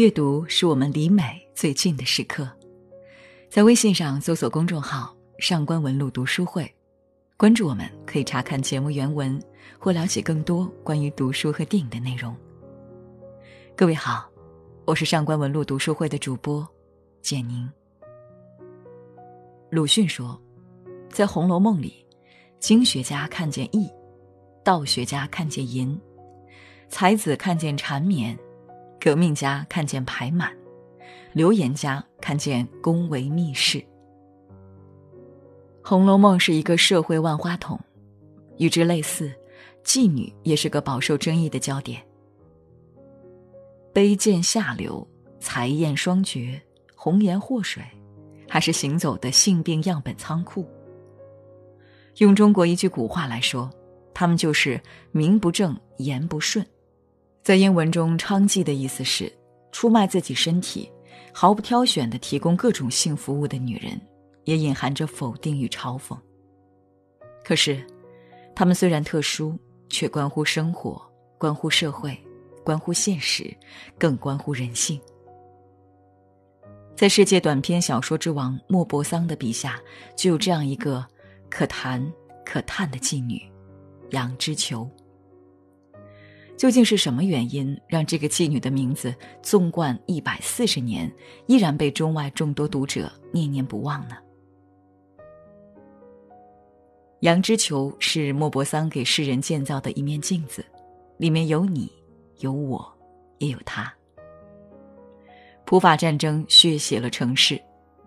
阅读是我们离美最近的时刻。在微信上搜索公众号“上官文露读书会”，关注我们，可以查看节目原文或了解更多关于读书和电影的内容。各位好，我是上官文露读书会的主播简宁。鲁迅说，在《红楼梦》里，经学家看见义，道学家看见淫，才子看见缠绵。革命家看见排满，流言家看见宫闱秘事。《红楼梦》是一个社会万花筒，与之类似，妓女也是个饱受争议的焦点。卑贱下流、才艳双绝、红颜祸水，还是行走的性病样本仓库？用中国一句古话来说，他们就是名不正言不顺。在英文中，“娼妓”的意思是出卖自己身体、毫不挑选的提供各种性服务的女人，也隐含着否定与嘲讽。可是，她们虽然特殊，却关乎生活，关乎社会，关乎现实，更关乎人性。在世界短篇小说之王莫泊桑的笔下，就有这样一个可谈可叹的妓女——杨之球。究竟是什么原因让这个妓女的名字纵贯一百四十年，依然被中外众多读者念念不忘呢？杨之球是莫泊桑给世人建造的一面镜子，里面有你，有我，也有他。普法战争血洗了城市，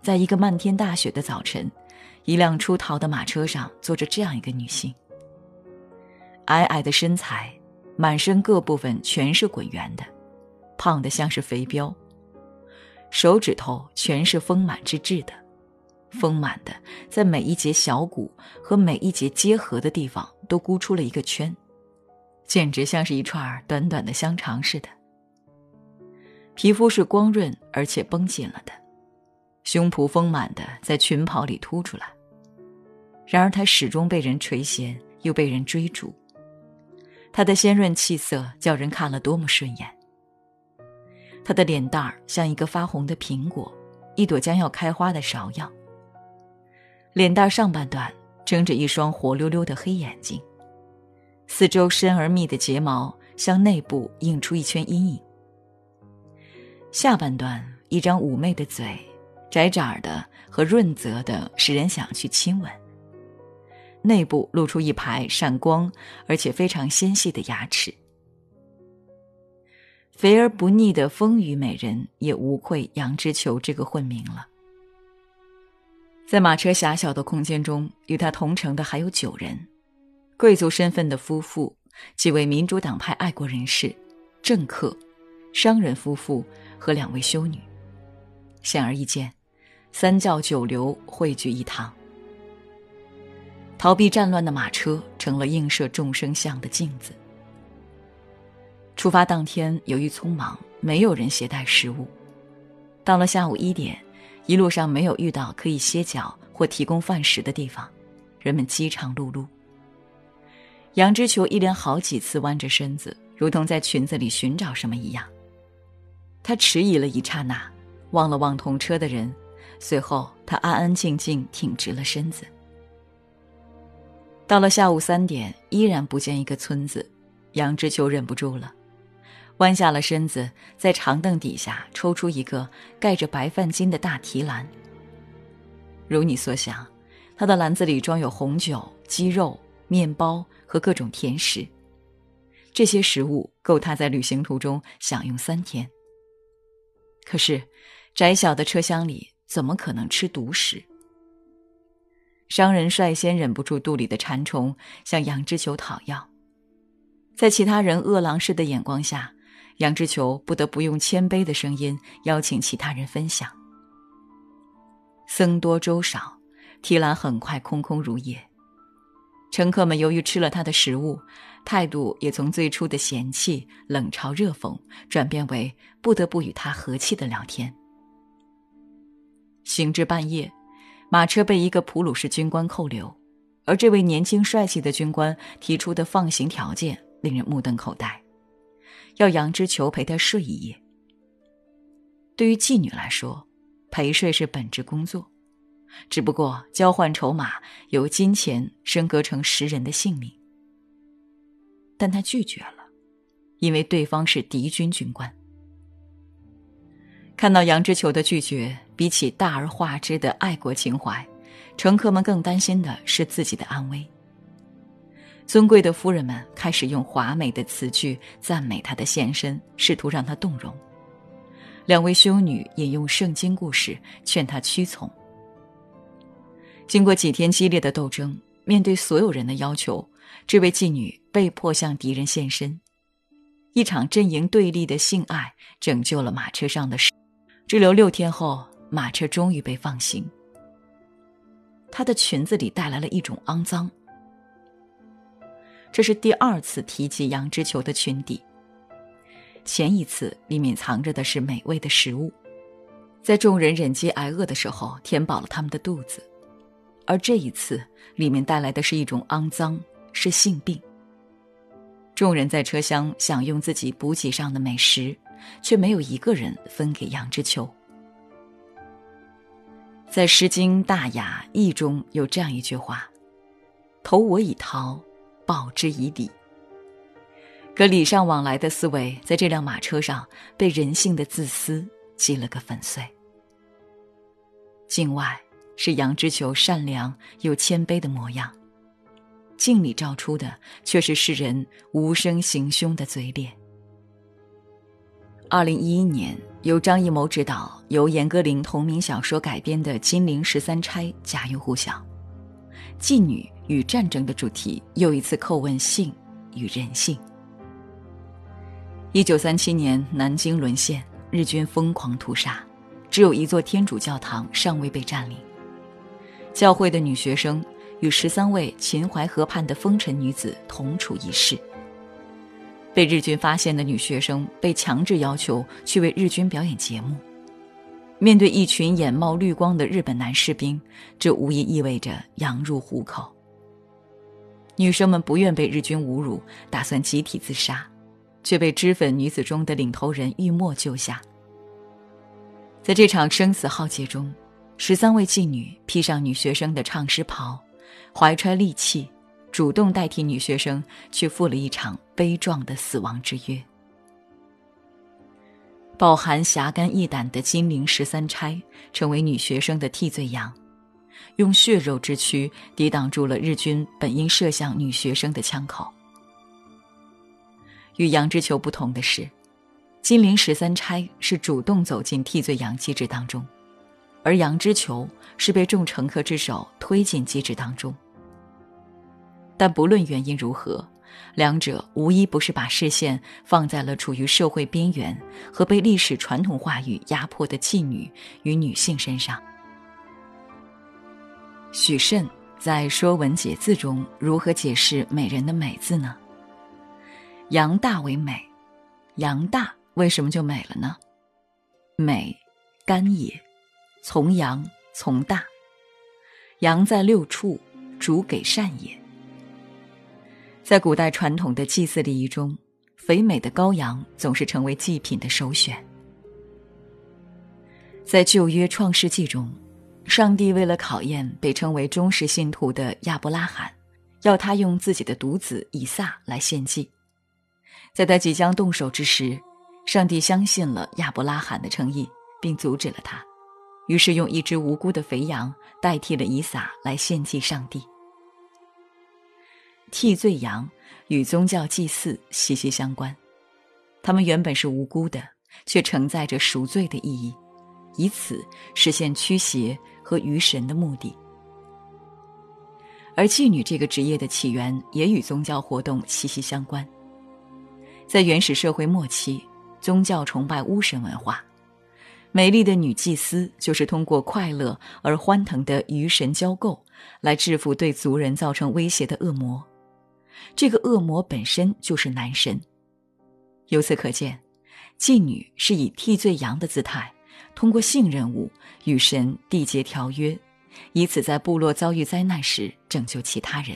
在一个漫天大雪的早晨，一辆出逃的马车上坐着这样一个女性，矮矮的身材。满身各部分全是滚圆的，胖得像是肥膘。手指头全是丰满之质的，丰满的在每一节小骨和每一节结合的地方都箍出了一个圈，简直像是一串短短的香肠似的。皮肤是光润而且绷紧了的，胸脯丰满的在裙袍里凸出来。然而她始终被人垂涎，又被人追逐。她的鲜润气色叫人看了多么顺眼。她的脸蛋儿像一个发红的苹果，一朵将要开花的芍药。脸蛋上半段睁着一双活溜溜的黑眼睛，四周深而密的睫毛向内部映出一圈阴影。下半段一张妩媚的嘴，窄窄的和润泽的，使人想去亲吻。内部露出一排闪光而且非常纤细的牙齿，肥而不腻的丰腴美人也无愧杨之球这个混名了。在马车狭小的空间中，与他同乘的还有九人，贵族身份的夫妇，几位民主党派爱国人士，政客，商人夫妇和两位修女。显而易见，三教九流汇聚一堂。逃避战乱的马车成了映射众生相的镜子。出发当天，由于匆忙，没有人携带食物。到了下午一点，一路上没有遇到可以歇脚或提供饭食的地方，人们饥肠辘辘。杨之球一连好几次弯着身子，如同在裙子里寻找什么一样。他迟疑了一刹那，望了望同车的人，随后他安安静静挺直了身子。到了下午三点，依然不见一个村子，杨之秋忍不住了，弯下了身子，在长凳底下抽出一个盖着白饭巾的大提篮。如你所想，他的篮子里装有红酒、鸡肉、面包和各种甜食，这些食物够他在旅行途中享用三天。可是，窄小的车厢里怎么可能吃独食？商人率先忍不住肚里的馋虫，向杨之球讨要。在其他人饿狼似的眼光下，杨之球不得不用谦卑的声音邀请其他人分享。僧多粥少，提篮很快空空如也。乘客们由于吃了他的食物，态度也从最初的嫌弃、冷嘲热讽，转变为不得不与他和气的聊天。行至半夜。马车被一个普鲁士军官扣留，而这位年轻帅气的军官提出的放行条件令人目瞪口呆，要杨之求陪他睡一夜。对于妓女来说，陪睡是本职工作，只不过交换筹码由金钱升格成食人的性命。但他拒绝了，因为对方是敌军军官。看到杨之球的拒绝，比起大而化之的爱国情怀，乘客们更担心的是自己的安危。尊贵的夫人们开始用华美的词句赞美他的献身，试图让他动容。两位修女引用圣经故事劝他屈从。经过几天激烈的斗争，面对所有人的要求，这位妓女被迫向敌人献身。一场阵营对立的性爱拯救了马车上的士。滞留六天后，马车终于被放行。她的裙子里带来了一种肮脏。这是第二次提及杨之球的裙底。前一次里面藏着的是美味的食物，在众人忍饥挨饿的时候填饱了他们的肚子，而这一次里面带来的是一种肮脏，是性病。众人在车厢享用自己补给上的美食。却没有一个人分给杨之球。在《诗经·大雅·义》中有这样一句话：“投我以桃，报之以李。”可礼尚往来的思维在这辆马车上被人性的自私击了个粉碎。境外是杨之球善良又谦卑的模样，镜里照出的却是世人无声行凶的嘴脸。二零一一年，由张艺谋执导、由严歌苓同名小说改编的《金陵十三钗》家喻户晓。妓女与战争的主题又一次叩问性与人性。一九三七年，南京沦陷，日军疯狂屠杀，只有一座天主教堂尚未被占领。教会的女学生与十三位秦淮河畔的风尘女子同处一室。被日军发现的女学生被强制要求去为日军表演节目。面对一群眼冒绿光的日本男士兵，这无疑意味着羊入虎口。女生们不愿被日军侮辱，打算集体自杀，却被脂粉女子中的领头人玉墨救下。在这场生死浩劫中，十三位妓女披上女学生的唱诗袍，怀揣利器。主动代替女学生去赴了一场悲壮的死亡之约。饱含侠肝义胆的金陵十三钗成为女学生的替罪羊，用血肉之躯抵挡住了日军本应射向女学生的枪口。与杨之球不同的是，金陵十三钗是主动走进替罪羊机制当中，而杨之球是被众乘客之手推进机制当中。但不论原因如何，两者无一不是把视线放在了处于社会边缘和被历史传统话语压迫的妓女与女性身上。许慎在《说文解字》中如何解释“美人”的“美”字呢？阳大为美，阳大为什么就美了呢？美，肝也，从阳从大，阳在六畜，主给善也。在古代传统的祭祀礼仪中，肥美的羔羊总是成为祭品的首选。在旧约创世纪中，上帝为了考验被称为忠实信徒的亚伯拉罕，要他用自己的独子以撒来献祭。在他即将动手之时，上帝相信了亚伯拉罕的诚意，并阻止了他，于是用一只无辜的肥羊代替了以撒来献祭上帝。替罪羊与宗教祭祀息息相关，他们原本是无辜的，却承载着赎罪的意义，以此实现驱邪和于神的目的。而妓女这个职业的起源也与宗教活动息息相关。在原始社会末期，宗教崇拜巫神文化，美丽的女祭司就是通过快乐而欢腾的与神交媾，来制服对族人造成威胁的恶魔。这个恶魔本身就是男神。由此可见，妓女是以替罪羊的姿态，通过性任务与神缔结条约，以此在部落遭遇灾难时拯救其他人。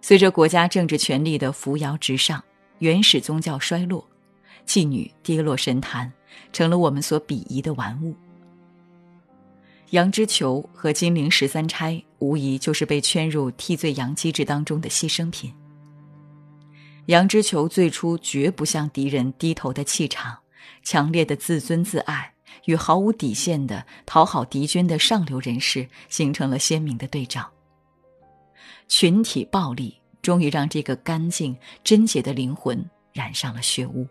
随着国家政治权力的扶摇直上，原始宗教衰落，妓女跌落神坛，成了我们所鄙夷的玩物。羊脂球和金陵十三钗，无疑就是被圈入替罪羊机制当中的牺牲品。羊脂球最初绝不向敌人低头的气场，强烈的自尊自爱与毫无底线的讨好敌军的上流人士形成了鲜明的对照。群体暴力终于让这个干净贞洁的灵魂染上了血污。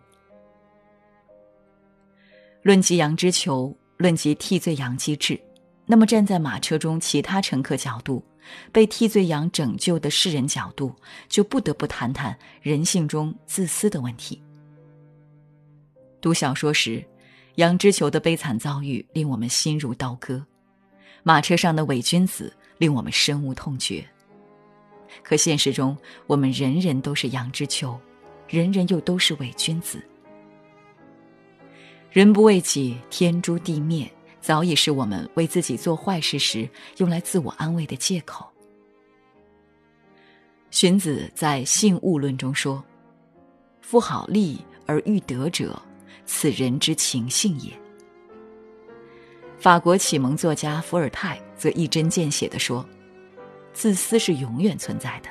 论及羊脂球，论及替罪羊机制。那么，站在马车中其他乘客角度，被替罪羊拯救的世人角度，就不得不谈谈人性中自私的问题。读小说时，杨之球的悲惨遭遇令我们心如刀割，马车上的伪君子令我们深恶痛绝。可现实中，我们人人都是杨之球，人人又都是伪君子。人不为己，天诛地灭。早已是我们为自己做坏事时用来自我安慰的借口。荀子在《性物论》中说：“夫好利而欲得者，此人之情性也。”法国启蒙作家伏尔泰则一针见血地说：“自私是永远存在的，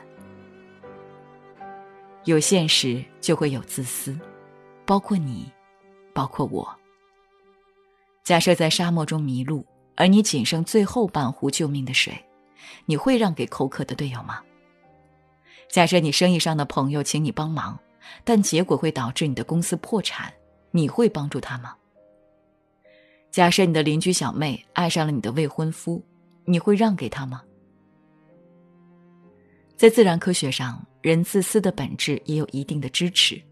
有现实就会有自私，包括你，包括我。”假设在沙漠中迷路，而你仅剩最后半壶救命的水，你会让给口渴的队友吗？假设你生意上的朋友请你帮忙，但结果会导致你的公司破产，你会帮助他吗？假设你的邻居小妹爱上了你的未婚夫，你会让给他吗？在自然科学上，人自私的本质也有一定的支持。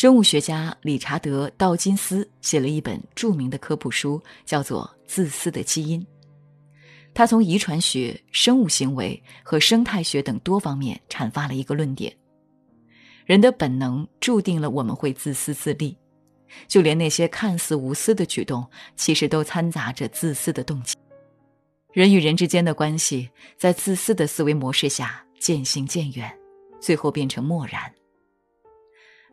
生物学家理查德·道金斯写了一本著名的科普书，叫做《自私的基因》。他从遗传学、生物行为和生态学等多方面阐发了一个论点：人的本能注定了我们会自私自利，就连那些看似无私的举动，其实都掺杂着自私的动机。人与人之间的关系，在自私的思维模式下渐行渐远，最后变成漠然。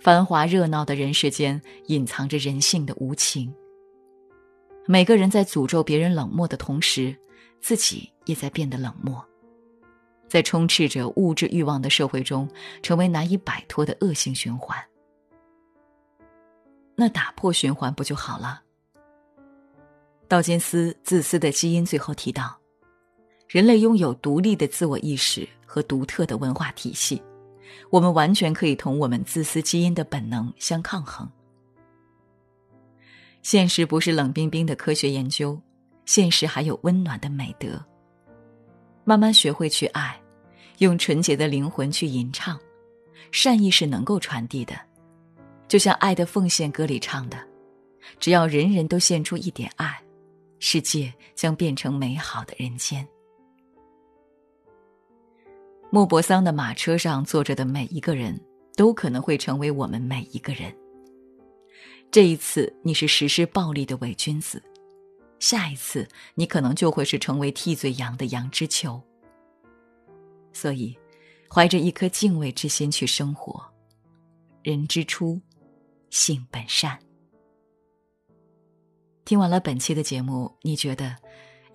繁华热闹的人世间，隐藏着人性的无情。每个人在诅咒别人冷漠的同时，自己也在变得冷漠，在充斥着物质欲望的社会中，成为难以摆脱的恶性循环。那打破循环不就好了？道金斯自私的基因最后提到，人类拥有独立的自我意识和独特的文化体系。我们完全可以同我们自私基因的本能相抗衡。现实不是冷冰冰的科学研究，现实还有温暖的美德。慢慢学会去爱，用纯洁的灵魂去吟唱，善意是能够传递的。就像《爱的奉献》歌里唱的：“只要人人都献出一点爱，世界将变成美好的人间。”莫泊桑的马车上坐着的每一个人都可能会成为我们每一个人。这一次你是实施暴力的伪君子，下一次你可能就会是成为替罪羊的羊之球。所以，怀着一颗敬畏之心去生活。人之初，性本善。听完了本期的节目，你觉得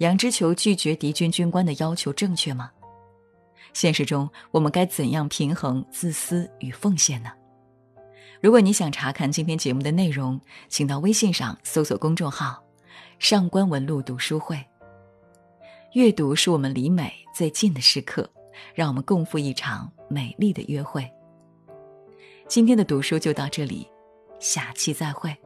杨之球拒绝敌军军官的要求正确吗？现实中，我们该怎样平衡自私与奉献呢？如果你想查看今天节目的内容，请到微信上搜索公众号“上官文露读书会”。阅读是我们离美最近的时刻，让我们共赴一场美丽的约会。今天的读书就到这里，下期再会。